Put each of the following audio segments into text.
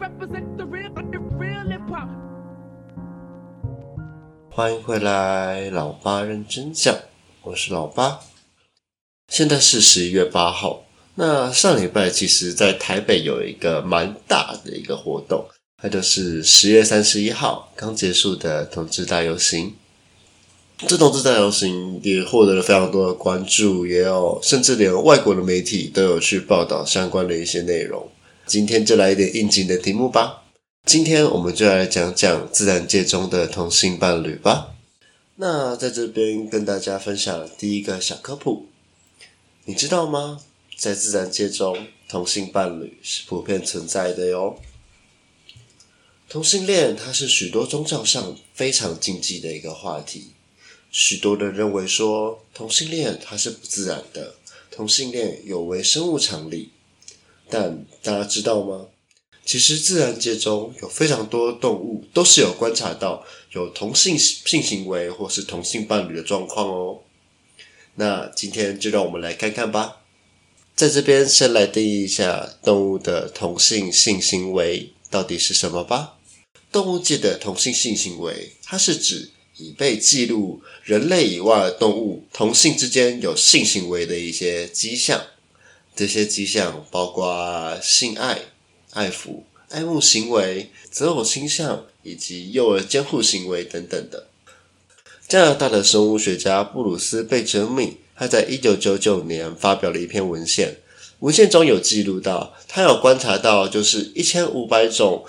Represent the real, the real hip hop. 欢迎回来，老八认真讲，我是老八。现在是十一月八号。那上礼拜其实，在台北有一个蛮大的一个活动，它就是十月三十一号刚结束的同志大游行。这同志大游行也获得了非常多的关注，也有甚至连外国的媒体都有去报道相关的一些内容。今天就来一点应景的题目吧。今天我们就来讲讲自然界中的同性伴侣吧。那在这边跟大家分享第一个小科普，你知道吗？在自然界中，同性伴侣是普遍存在的哟。同性恋它是许多宗教上非常禁忌的一个话题。许多人认为说同性恋它是不自然的，同性恋有违生物常理。但大家知道吗？其实自然界中有非常多动物都是有观察到有同性性行为或是同性伴侣的状况哦。那今天就让我们来看看吧。在这边先来定义一下动物的同性性行为到底是什么吧。动物界的同性性行为，它是指已被记录人类以外的动物同性之间有性行为的一些迹象。这些迹象包括性爱、爱抚、爱慕行为、择偶倾向以及幼儿监护行为等等的。加拿大的生物学家布鲁斯·贝哲米，他在一九九九年发表了一篇文献，文献中有记录到，他有观察到，就是一千五百种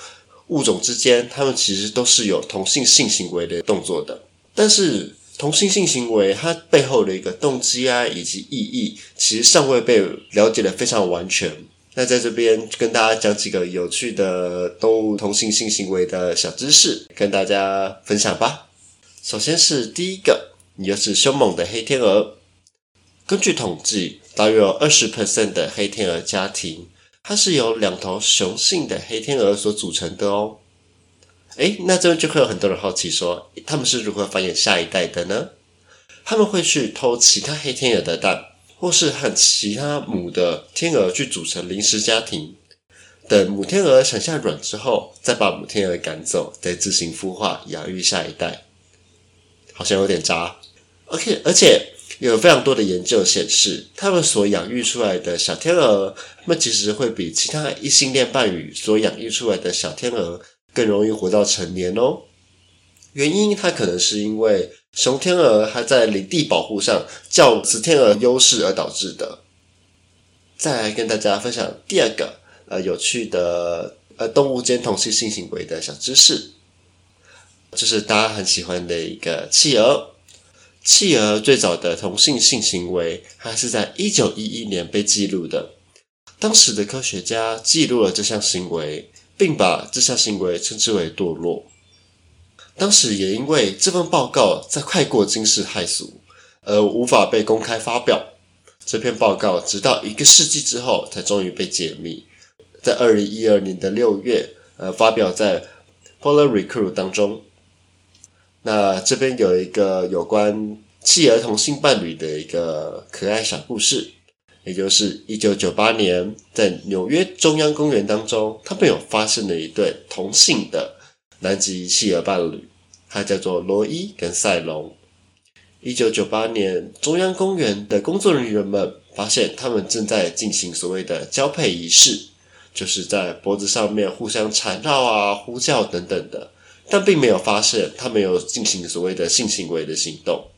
物种之间，他们其实都是有同性性行为的动作的，但是。同性性行为，它背后的一个动机啊，以及意义，其实尚未被了解的非常完全。那在这边跟大家讲几个有趣的动物同性性行为的小知识，跟大家分享吧。首先是第一个，你就是凶猛的黑天鹅。根据统计，大约有二十 percent 的黑天鹅家庭，它是由两头雄性的黑天鹅所组成的哦。诶，那这边就会有很多人好奇说，他们是如何繁衍下一代的呢？他们会去偷其他黑天鹅的蛋，或是和其他母的天鹅去组成临时家庭，等母天鹅产下卵之后，再把母天鹅赶走，再自行孵化养育下一代。好像有点渣。OK，而且有非常多的研究显示，他们所养育出来的小天鹅，他们其实会比其他异性恋伴侣所养育出来的小天鹅。更容易活到成年哦。原因它可能是因为雄天鹅还在领地保护上较雌天鹅优势而导致的。再来跟大家分享第二个呃有趣的呃动物间同性性行为的小知识，就是大家很喜欢的一个企鹅。企鹅最早的同性性行为它是在一九一一年被记录的。当时的科学家记录了这项行为。并把这项行为称之为堕落。当时也因为这份报告在快过惊世骇俗，而无法被公开发表。这篇报告直到一个世纪之后才终于被解密，在二零一二年的六月，呃，发表在《Polar Recruit》当中。那这边有一个有关弃儿童性伴侣的一个可爱小故事。也就是一九九八年，在纽约中央公园当中，他们有发现了一对同性的南极企鹅伴侣，他叫做罗伊跟赛隆。一九九八年，中央公园的工作人员们发现他们正在进行所谓的交配仪式，就是在脖子上面互相缠绕啊、呼叫等等的，但并没有发现他们有进行所谓的性行为的行动。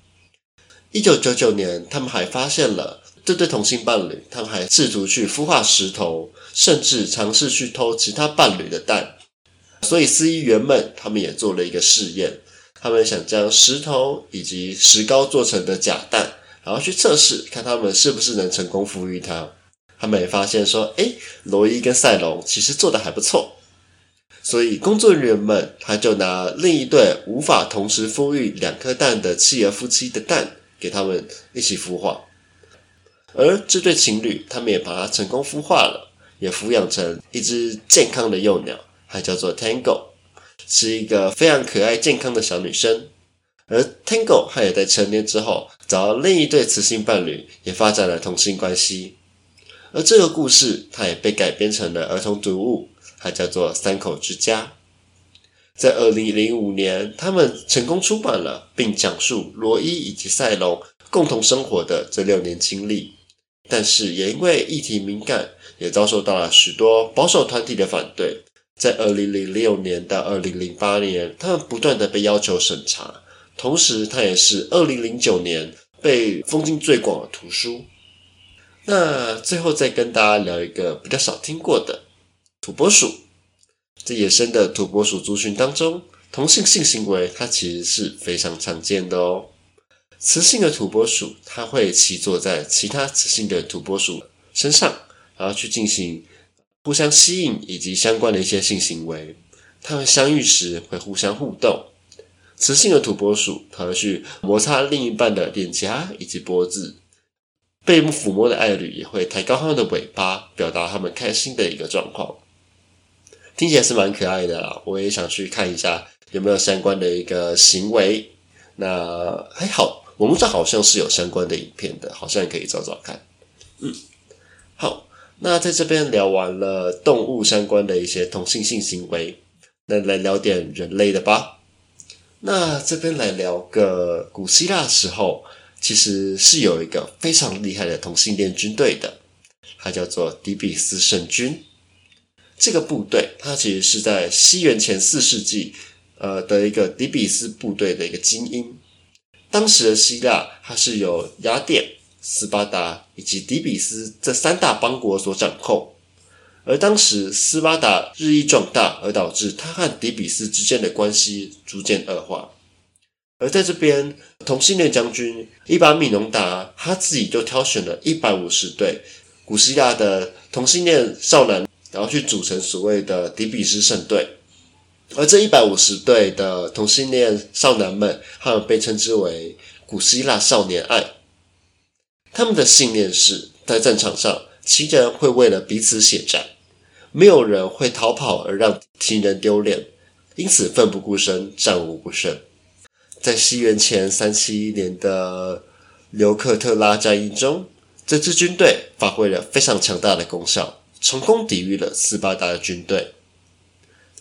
一九九九年，他们还发现了。这对同性伴侣，他们还试图去孵化石头，甚至尝试去偷其他伴侣的蛋。所以司仪员们他们也做了一个试验，他们想将石头以及石膏做成的假蛋，然后去测试，看他们是不是能成功孵育它。他们也发现说，诶，罗伊跟赛隆其实做的还不错。所以工作人员们他就拿另一对无法同时孵育两颗蛋的企鹅夫妻的蛋，给他们一起孵化。而这对情侣，他们也把它成功孵化了，也抚养成一只健康的幼鸟，还叫做 Tango，是一个非常可爱、健康的小女生。而 Tango 它也在成年之后，找到另一对雌性伴侣，也发展了同性关系。而这个故事，它也被改编成了儿童读物，它叫做《三口之家》。在二零零五年，他们成功出版了，并讲述罗伊以及赛隆共同生活的这六年经历。但是也因为议题敏感，也遭受到了许多保守团体的反对。在二零零六年到二零零八年，他们不断的被要求审查。同时，它也是二零零九年被封禁最广的图书。那最后再跟大家聊一个比较少听过的土拨鼠。在野生的土拨鼠族群当中，同性性行为它其实是非常常见的哦。雌性的土拨鼠，它会骑坐在其他雌性的土拨鼠身上，然后去进行互相吸引以及相关的一些性行为。它们相遇时会互相互动。雌性的土拨鼠，它会去摩擦另一半的脸颊以及脖子。被抚摸的爱侣也会抬高他们的尾巴，表达他们开心的一个状况。听起来是蛮可爱的啦，我也想去看一下有没有相关的一个行为。那还好。我们这好像是有相关的影片的，好像也可以找找看。嗯，好，那在这边聊完了动物相关的一些同性性行为，那来聊点人类的吧。那这边来聊个古希腊时候，其实是有一个非常厉害的同性恋军队的，它叫做底比斯圣军。这个部队它其实是在西元前四世纪，呃的一个底比斯部队的一个精英。当时的希腊，它是由雅典、斯巴达以及底比斯这三大邦国所掌控。而当时斯巴达日益壮大，而导致他和底比斯之间的关系逐渐恶化。而在这边，同性恋将军伊巴米农达他自己就挑选了一百五十对古希腊的同性恋少男，然后去组成所谓的底比斯圣队。而这一百五十对的同性恋少男们，他们被称之为古希腊少年爱。他们的信念是在战场上，情人会为了彼此血战，没有人会逃跑而让情人丢脸，因此奋不顾身，战无不胜。在西元前三七一年的留克特拉战役中，这支军队发挥了非常强大的功效，成功抵御了斯巴达的军队。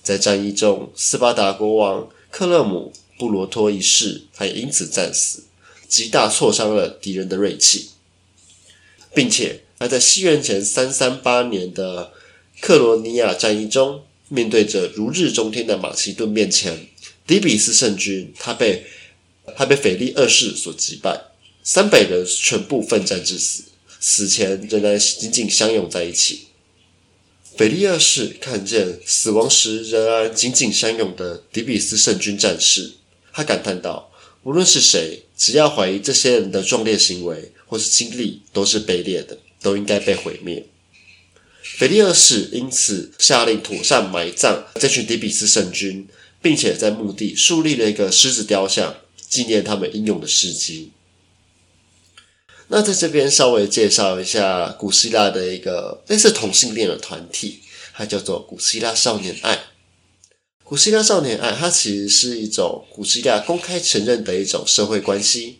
在战役中，斯巴达国王克勒姆布罗托一世，他也因此战死，极大挫伤了敌人的锐气，并且他在西元前三三八年的克罗尼亚战役中，面对着如日中天的马其顿面前，底比斯圣军他被他被腓力二世所击败，三百人全部奋战致死，死前仍然紧紧相拥在一起。斐利二世看见死亡时仍然紧紧相拥的底比斯圣军战士，他感叹道：“无论是谁，只要怀疑这些人的壮烈行为或是经历都是卑劣的，都应该被毁灭。”斐利二世因此下令妥善埋葬这群底比斯圣军，并且在墓地树立了一个狮子雕像，纪念他们英勇的事迹。那在这边稍微介绍一下古希腊的一个类似同性恋的团体，它叫做古希腊少年爱。古希腊少年爱，它其实是一种古希腊公开承认的一种社会关系，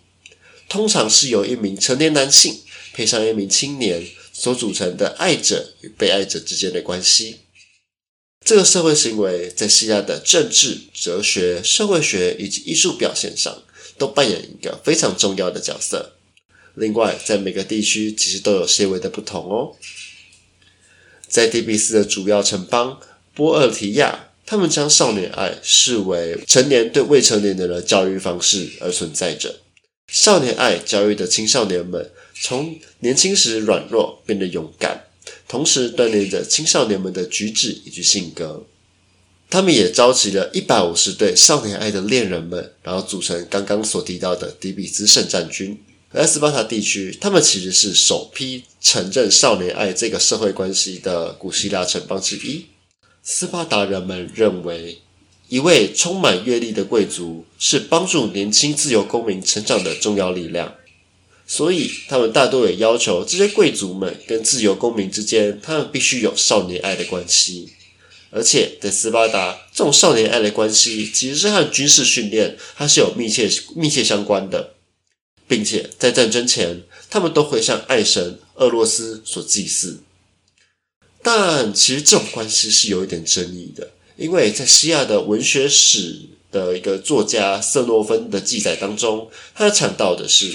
通常是由一名成年男性配上一名青年所组成的爱者与被爱者之间的关系。这个社会行为在希腊的政治、哲学、社会学以及艺术表现上，都扮演一个非常重要的角色。另外，在每个地区其实都有些微的不同哦。在底比斯的主要城邦波尔提亚，他们将少年爱视为成年对未成年人的教育方式而存在着。少年爱教育的青少年们，从年轻时软弱变得勇敢，同时锻炼着青少年们的举止以及性格。他们也召集了一百五十对少年爱的恋人们，然后组成刚刚所提到的底比斯圣战军。而斯巴达地区，他们其实是首批承认少年爱这个社会关系的古希腊城邦之一。斯巴达人们认为，一位充满阅历的贵族是帮助年轻自由公民成长的重要力量，所以他们大多也要求这些贵族们跟自由公民之间，他们必须有少年爱的关系。而且在斯巴达，这种少年爱的关系其实是和军事训练它是有密切密切相关的。并且在战争前，他们都会向爱神俄罗斯所祭祀。但其实这种关系是有一点争议的，因为在西亚的文学史的一个作家瑟诺芬的记载当中，他讲到的是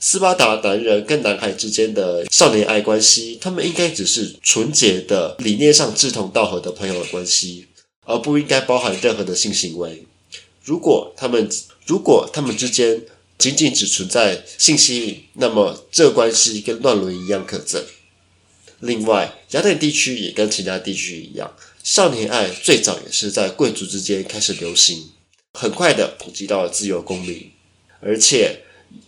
斯巴达男人跟男孩之间的少年爱关系，他们应该只是纯洁的理念上志同道合的朋友的关系，而不应该包含任何的性行为。如果他们如果他们之间仅仅只存在信息，那么这关系跟乱伦一样可憎。另外，雅典地区也跟其他地区一样，少年爱最早也是在贵族之间开始流行，很快的普及到了自由公民。而且，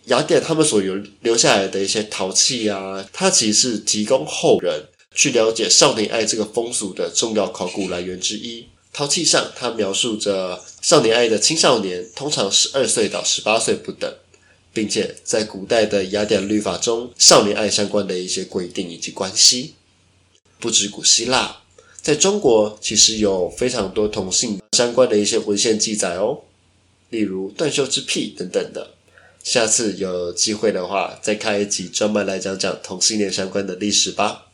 雅典他们所留留下来的一些陶器啊，它其实是提供后人去了解少年爱这个风俗的重要考古来源之一。陶器上，它描述着少年爱的青少年通常十二岁到十八岁不等。并且在古代的雅典律法中，少年爱相关的一些规定以及关系，不止古希腊，在中国其实有非常多同性相关的一些文献记载哦，例如断袖之癖等等的。下次有机会的话，再开一集专门来讲讲同性恋相关的历史吧。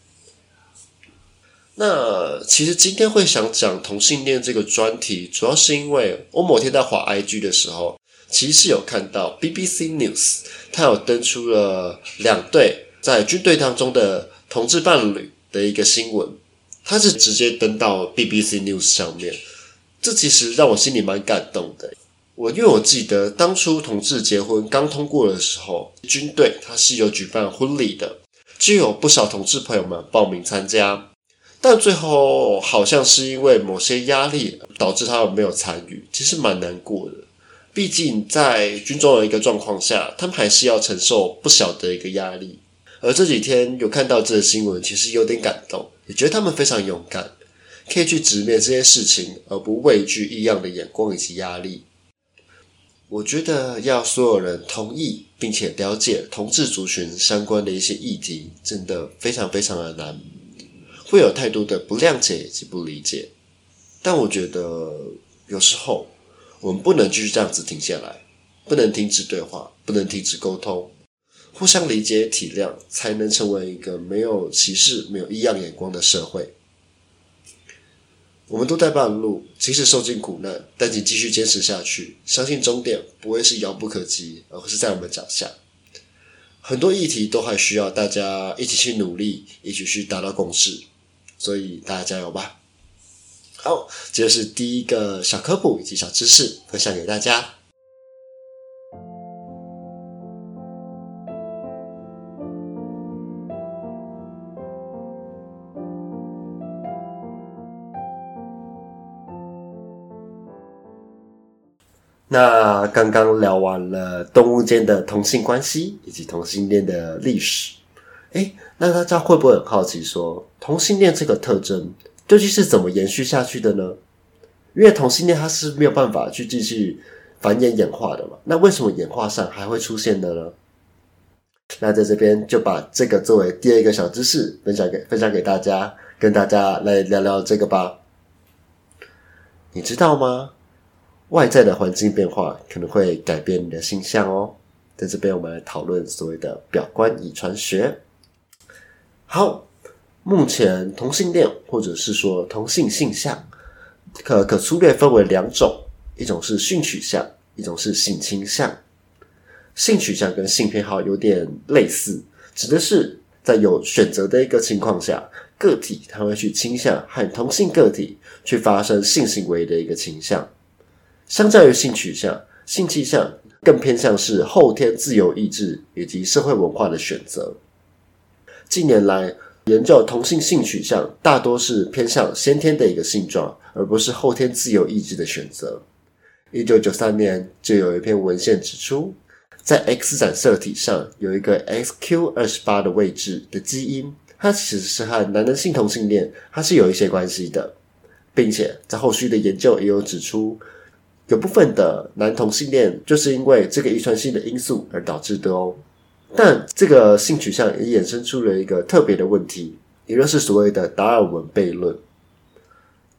那其实今天会想讲同性恋这个专题，主要是因为我某天在滑 IG 的时候。其实有看到 BBC News，它有登出了两对在军队当中的同志伴侣的一个新闻，它是直接登到 BBC News 上面，这其实让我心里蛮感动的。我因为我记得当初同志结婚刚通过的时候，军队它是有举办婚礼的，就有不少同志朋友们报名参加，但最后好像是因为某些压力导致他们没有参与，其实蛮难过的。毕竟在军中的一个状况下，他们还是要承受不小的一个压力。而这几天有看到这个新闻，其实有点感动，也觉得他们非常勇敢，可以去直面这些事情，而不畏惧异样的眼光以及压力。我觉得要所有人同意并且了解同志族群相关的一些议题，真的非常非常的难，会有太多的不谅解以及不理解。但我觉得有时候。我们不能继续这样子停下来，不能停止对话，不能停止沟通，互相理解、体谅，才能成为一个没有歧视、没有异样眼光的社会。我们都在半路，即使受尽苦难，但请继续坚持下去，相信终点不会是遥不可及，而是在我们脚下。很多议题都还需要大家一起去努力，一起去达到共识，所以大家加油吧！好，这就是第一个小科普以及小知识分享给大家。那刚刚聊完了动物间的同性关系以及同性恋的历史，哎，那大家会不会很好奇，说同性恋这个特征？究竟是怎么延续下去的呢？因为同性恋它是没有办法去继续繁衍演化的嘛。那为什么演化上还会出现的呢？那在这边就把这个作为第二个小知识分享给分享给大家，跟大家来聊聊这个吧。你知道吗？外在的环境变化可能会改变你的形象哦。在这边我们来讨论所谓的表观遗传学。好。目前同性恋或者是说同性性向，可可粗略分为两种，一种是性取向，一种是性倾向。性取向跟性偏好有点类似，指的是在有选择的一个情况下，个体他会去倾向和同性个体去发生性行为的一个倾向。相较于性取向，性倾向更偏向是后天自由意志以及社会文化的选择。近年来。研究同性性取向大多是偏向先天的一个性状，而不是后天自由意志的选择。一九九三年就有一篇文献指出，在 X 染色体上有一个 XQ 二十八的位置的基因，它其实是和男的性同性恋它是有一些关系的，并且在后续的研究也有指出，有部分的男同性恋就是因为这个遗传性的因素而导致的哦。但这个性取向也衍生出了一个特别的问题，也就是所谓的达尔文悖论。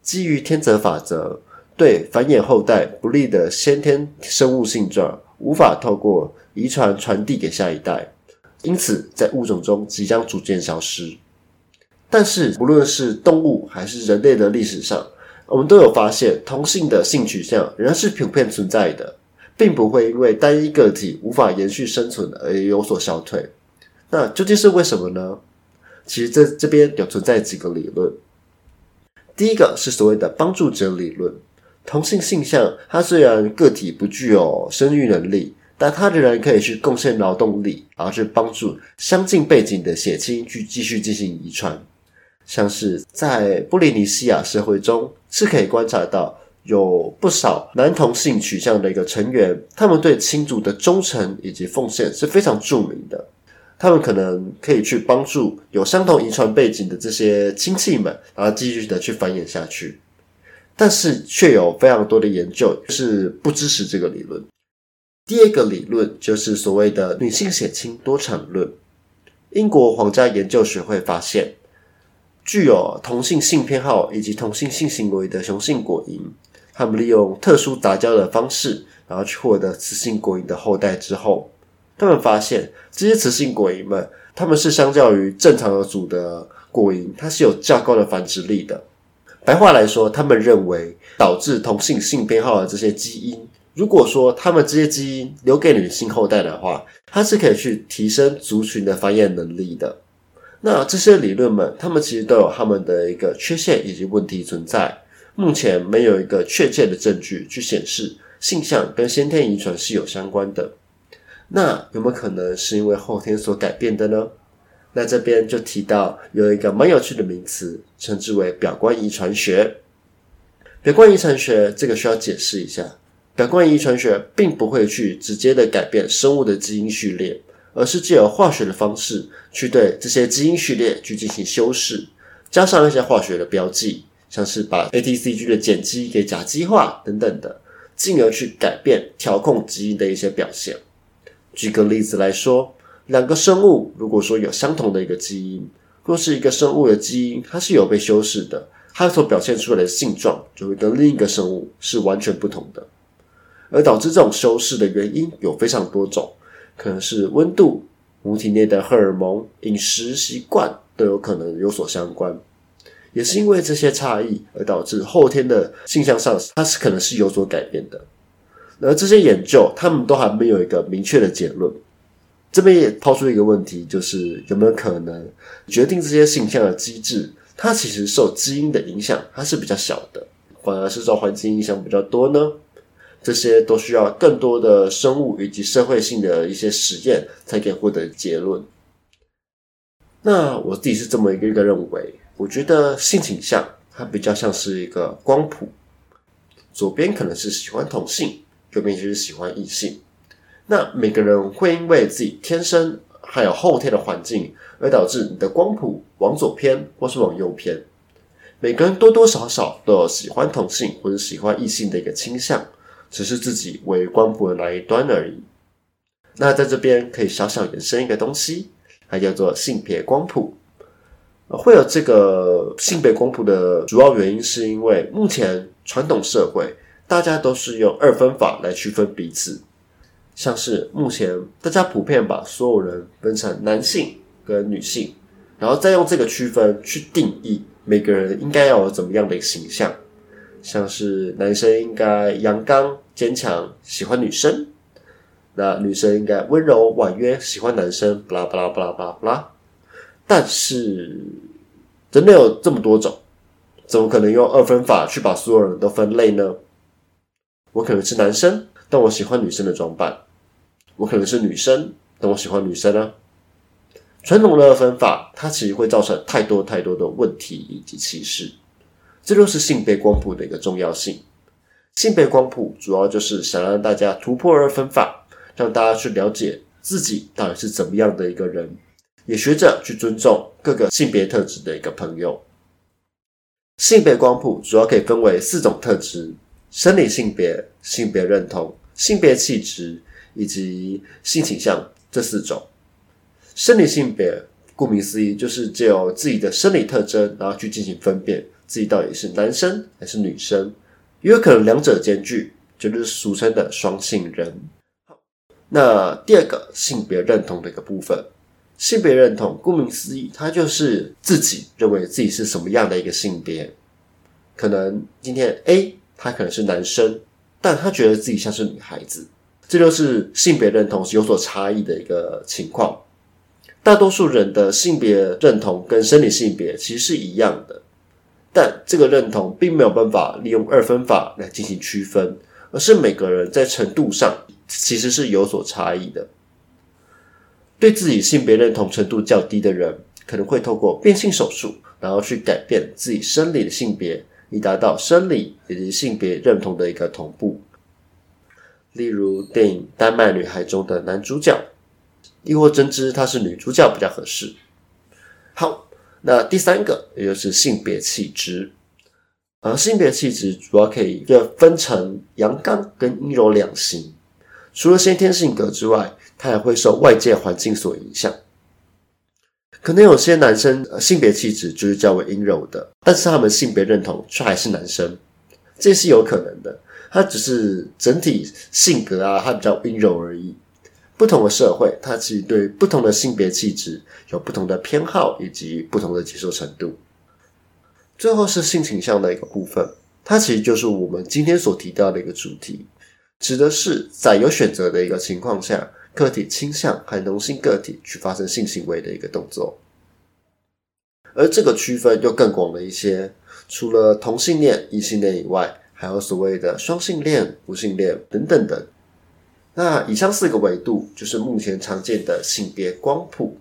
基于天择法则，对繁衍后代不利的先天生物性状无法透过遗传传递给下一代，因此在物种中即将逐渐消失。但是不论是动物还是人类的历史上，我们都有发现同性的性取向仍然是普遍存在的，并不会因为单一个体无法延续生存而有所消退。那究竟是为什么呢？其实这这边有存在几个理论。第一个是所谓的帮助者理论，同性性向，它虽然个体不具有生育能力，但它仍然可以去贡献劳动力，然后去帮助相近背景的血亲去继续进行遗传。像是在布里尼西亚社会中，是可以观察到有不少男同性取向的一个成员，他们对亲族的忠诚以及奉献是非常著名的。他们可能可以去帮助有相同遗传背景的这些亲戚们，然后继续的去繁衍下去。但是，却有非常多的研究是不支持这个理论。第二个理论就是所谓的女性血亲多产论。英国皇家研究学会发现，具有同性性偏好以及同性性行为的雄性果蝇，他们利用特殊杂交的方式，然后去获得雌性果蝇的后代之后。他们发现，这些雌性果蝇们，他们是相较于正常的组的果蝇，它是有较高的繁殖力的。白话来说，他们认为导致同性性偏好的这些基因，如果说他们这些基因留给女性后代的话，它是可以去提升族群的繁衍能力的。那这些理论们，他们其实都有他们的一个缺陷以及问题存在。目前没有一个确切的证据去显示性向跟先天遗传是有相关的。那有没有可能是因为后天所改变的呢？那这边就提到有一个蛮有趣的名词，称之为表观遗传学。表观遗传学这个需要解释一下，表观遗传学并不会去直接的改变生物的基因序列，而是借由化学的方式去对这些基因序列去进行修饰，加上一些化学的标记，像是把 ATCG 的碱基给甲基化等等的，进而去改变调控基因的一些表现。举个例子来说，两个生物如果说有相同的一个基因，若是一个生物的基因它是有被修饰的，它所表现出来的性状就会跟另一个生物是完全不同的。而导致这种修饰的原因有非常多种，可能是温度、母体内的荷尔蒙、饮食习惯都有可能有所相关。也是因为这些差异而导致后天的性向上，它是可能是有所改变的。而这些研究，他们都还没有一个明确的结论。这边也抛出一个问题，就是有没有可能决定这些性向的机制，它其实受基因的影响，它是比较小的，反而是受环境影响比较多呢？这些都需要更多的生物以及社会性的一些实验，才可以获得结论。那我自己是这么一个一个认为，我觉得性倾向它比较像是一个光谱，左边可能是喜欢同性。右边就是喜欢异性，那每个人会因为自己天生还有后天的环境，而导致你的光谱往左偏或是往右偏。每个人多多少少都有喜欢同性或者喜欢异性的一个倾向，只是自己为光谱的哪一端而已。那在这边可以小小延伸一个东西，它叫做性别光谱。会有这个性别光谱的主要原因，是因为目前传统社会。大家都是用二分法来区分彼此，像是目前大家普遍把所有人分成男性跟女性，然后再用这个区分去定义每个人应该要有怎么样的一个形象，像是男生应该阳刚坚强，喜欢女生；那女生应该温柔婉约，喜欢男生。巴拉巴拉巴拉巴拉巴拉。但是真的有这么多种，怎么可能用二分法去把所有人都分类呢？我可能是男生，但我喜欢女生的装扮；我可能是女生，但我喜欢女生啊。传统的二分法，它其实会造成太多太多的问题以及歧视。这就是性别光谱的一个重要性。性别光谱主要就是想让大家突破二分法，让大家去了解自己到底是怎么样的一个人，也学着去尊重各个性别特质的一个朋友。性别光谱主要可以分为四种特质。生理性别、性别认同、性别气质以及性倾向这四种。生理性别顾名思义，就是借由自己的生理特征，然后去进行分辨自己到底是男生还是女生，也有可能两者兼具，就是俗称的双性人。那第二个性别认同的一个部分，性别认同，顾名思义，它就是自己认为自己是什么样的一个性别。可能今天 A 他可能是男生，但他觉得自己像是女孩子，这就是性别认同是有所差异的一个情况。大多数人的性别认同跟生理性别其实是一样的，但这个认同并没有办法利用二分法来进行区分，而是每个人在程度上其实是有所差异的。对自己性别认同程度较低的人，可能会透过变性手术，然后去改变自己生理的性别，以达到生理以及性别认同的一个同步。例如电影《丹麦女孩》中的男主角，亦或真知她是女主角比较合适。好，那第三个也就是性别气质，而性别气质主要可以分成阳刚跟阴柔两型。除了先天性格之外，它也会受外界环境所影响。可能有些男生性别气质就是较为阴柔的，但是他们性别认同却还是男生，这是有可能的。他只是整体性格啊，他比较阴柔而已。不同的社会，它其实对不同的性别气质有不同的偏好以及不同的接受程度。最后是性倾向的一个部分，它其实就是我们今天所提到的一个主题。指的是在有选择的一个情况下，个体倾向和同性个体去发生性行为的一个动作，而这个区分又更广了一些。除了同性恋、异性恋以外，还有所谓的双性恋、无性恋等等等。那以上四个维度就是目前常见的性别光谱，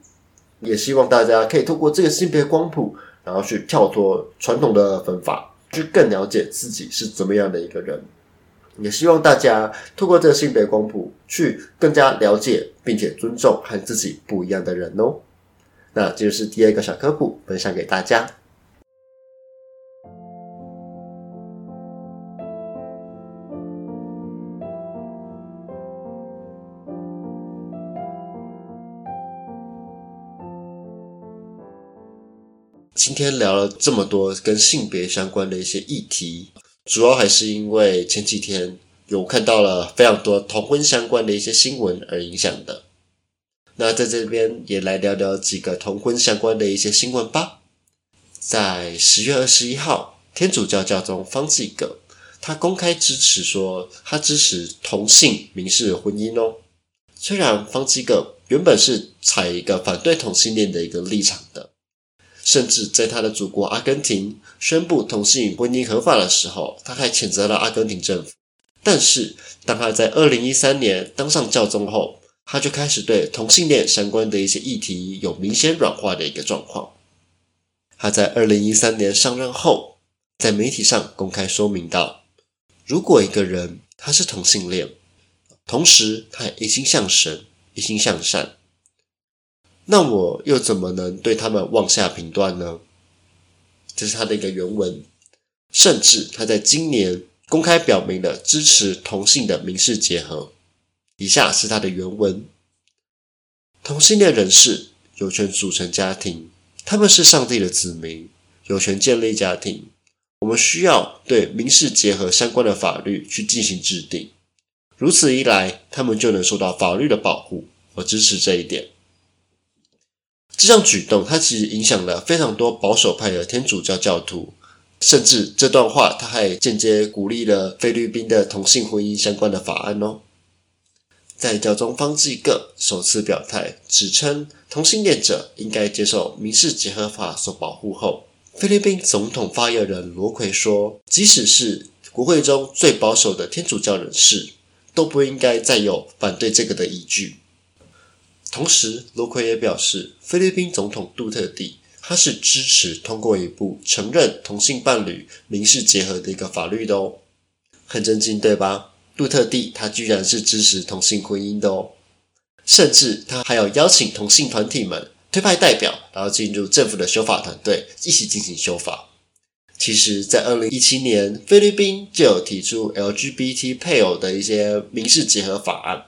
也希望大家可以透过这个性别光谱，然后去跳脱传统的分法，去更了解自己是怎么样的一个人。也希望大家透过这个性别光谱，去更加了解并且尊重和自己不一样的人哦。那这就是第二个小科普，分享给大家。今天聊了这么多跟性别相关的一些议题。主要还是因为前几天有看到了非常多同婚相关的一些新闻而影响的。那在这边也来聊聊几个同婚相关的一些新闻吧。在十月二十一号，天主教教宗方济各他公开支持说，他支持同性民事婚姻哦。虽然方济各原本是采一个反对同性恋的一个立场的。甚至在他的祖国阿根廷宣布同性婚姻合法的时候，他还谴责了阿根廷政府。但是，当他在二零一三年当上教宗后，他就开始对同性恋相关的一些议题有明显软化的一个状况。他在二零一三年上任后，在媒体上公开说明道：如果一个人他是同性恋，同时他也一心向神、一心向善。那我又怎么能对他们妄下评断呢？这是他的一个原文，甚至他在今年公开表明了支持同性的民事结合。以下是他的原文：同性恋人士有权组成家庭，他们是上帝的子民，有权建立家庭。我们需要对民事结合相关的法律去进行制定，如此一来，他们就能受到法律的保护。我支持这一点。这项举动，它其实影响了非常多保守派的天主教教徒，甚至这段话，他还间接鼓励了菲律宾的同性婚姻相关的法案哦。在教宗方济各首次表态，指称同性恋者应该接受民事结合法所保护后，菲律宾总统发言人罗奎说，即使是国会中最保守的天主教人士，都不应该再有反对这个的依据。同时，罗奎也表示，菲律宾总统杜特地他是支持通过一部承认同性伴侣民事结合的一个法律的哦，很震惊对吧？杜特地他居然是支持同性婚姻的哦，甚至他还要邀请同性团体们推派代表，然后进入政府的修法团队一起进行修法。其实，在二零一七年，菲律宾就有提出 LGBT 配偶的一些民事结合法案。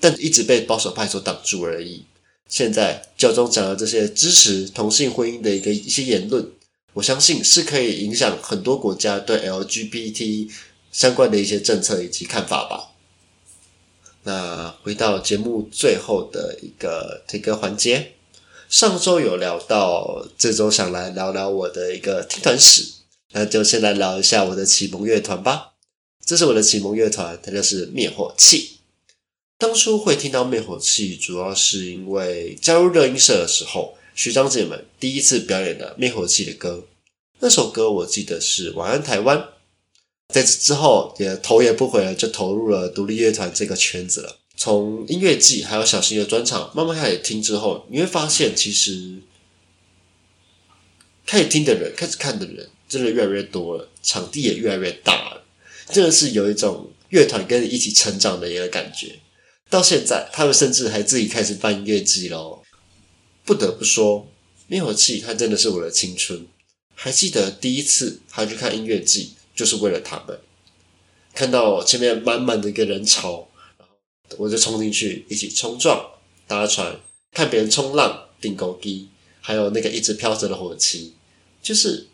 但一直被保守派所挡住而已。现在教宗讲的这些支持同性婚姻的一个一些言论，我相信是可以影响很多国家对 LGBT 相关的一些政策以及看法吧。那回到节目最后的一个这个环节，上周有聊到，这周想来聊聊我的一个听团史，那就先来聊一下我的启蒙乐团吧。这是我的启蒙乐团，它就是灭火器。当初会听到灭火器，主要是因为加入热音社的时候，学长姐们第一次表演的灭火器的歌。那首歌我记得是《晚安台湾》。在此之后，也头也不回了，就投入了独立乐团这个圈子了。从音乐季还有小新的专场慢慢开始听之后，你会发现，其实开始听的人、开始看的人，真的越来越多了，场地也越来越大了。真的是有一种乐团跟你一起成长的一个感觉。到现在，他们甚至还自己开始办音乐季喽。不得不说，灭火器它真的是我的青春。还记得第一次还去看音乐季。就是为了他们，看到前面满满的一个人潮，然后我就冲进去一起冲撞搭船，看别人冲浪订狗机，还有那个一直飘着的火旗，就是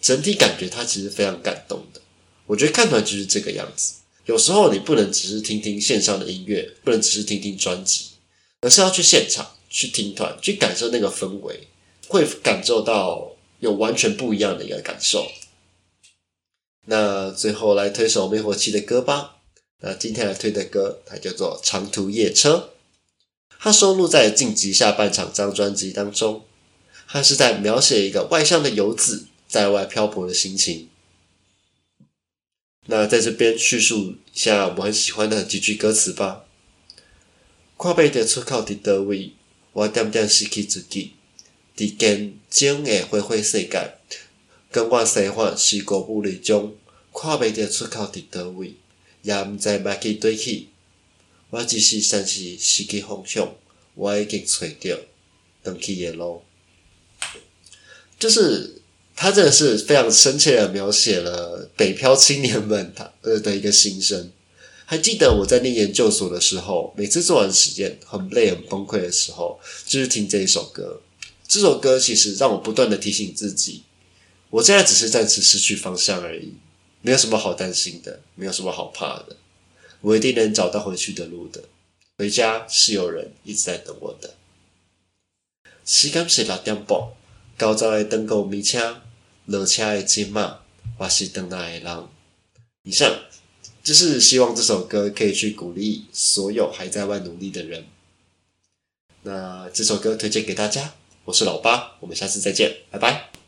整体感觉它其实非常感动的。我觉得看团就是这个样子，有时候你不能只是听听线上的音乐，不能只是听听专辑，而是要去现场去听团，去感受那个氛围，会感受到有完全不一样的一个感受。那最后来推首灭火器的歌吧。那今天来推的歌，它叫做《长途夜车》，它收录在《晋级下半场》张专辑当中。它是在描写一个外向的游子在外漂泊的心情。那在这边叙述一下我很喜欢的几句歌词吧。看背的出口伫倒位，我点点失去自己，伫见证的花花世界。跟我生活是孤不离中，看袂着出口伫倒位，也毋知要去对去。我只是暂时失去方向，我已经找着回去的路。就是他真的是非常深切的描写了北漂青年们他呃的一个心声。还记得我在念研究所的时候，每次做完实验很累很崩溃的时候，就是听这一首歌。这首歌其实让我不断的提醒自己。我现在只是暂时失去方向而已，没有什么好担心的，没有什么好怕的，我一定能找到回去的路的。回家是有人一直在等我的。时间是六点半，高早的登高米车，热车的金马，我是等来的人。以上就是希望这首歌可以去鼓励所有还在外努力的人。那这首歌推荐给大家，我是老八，我们下次再见，拜拜。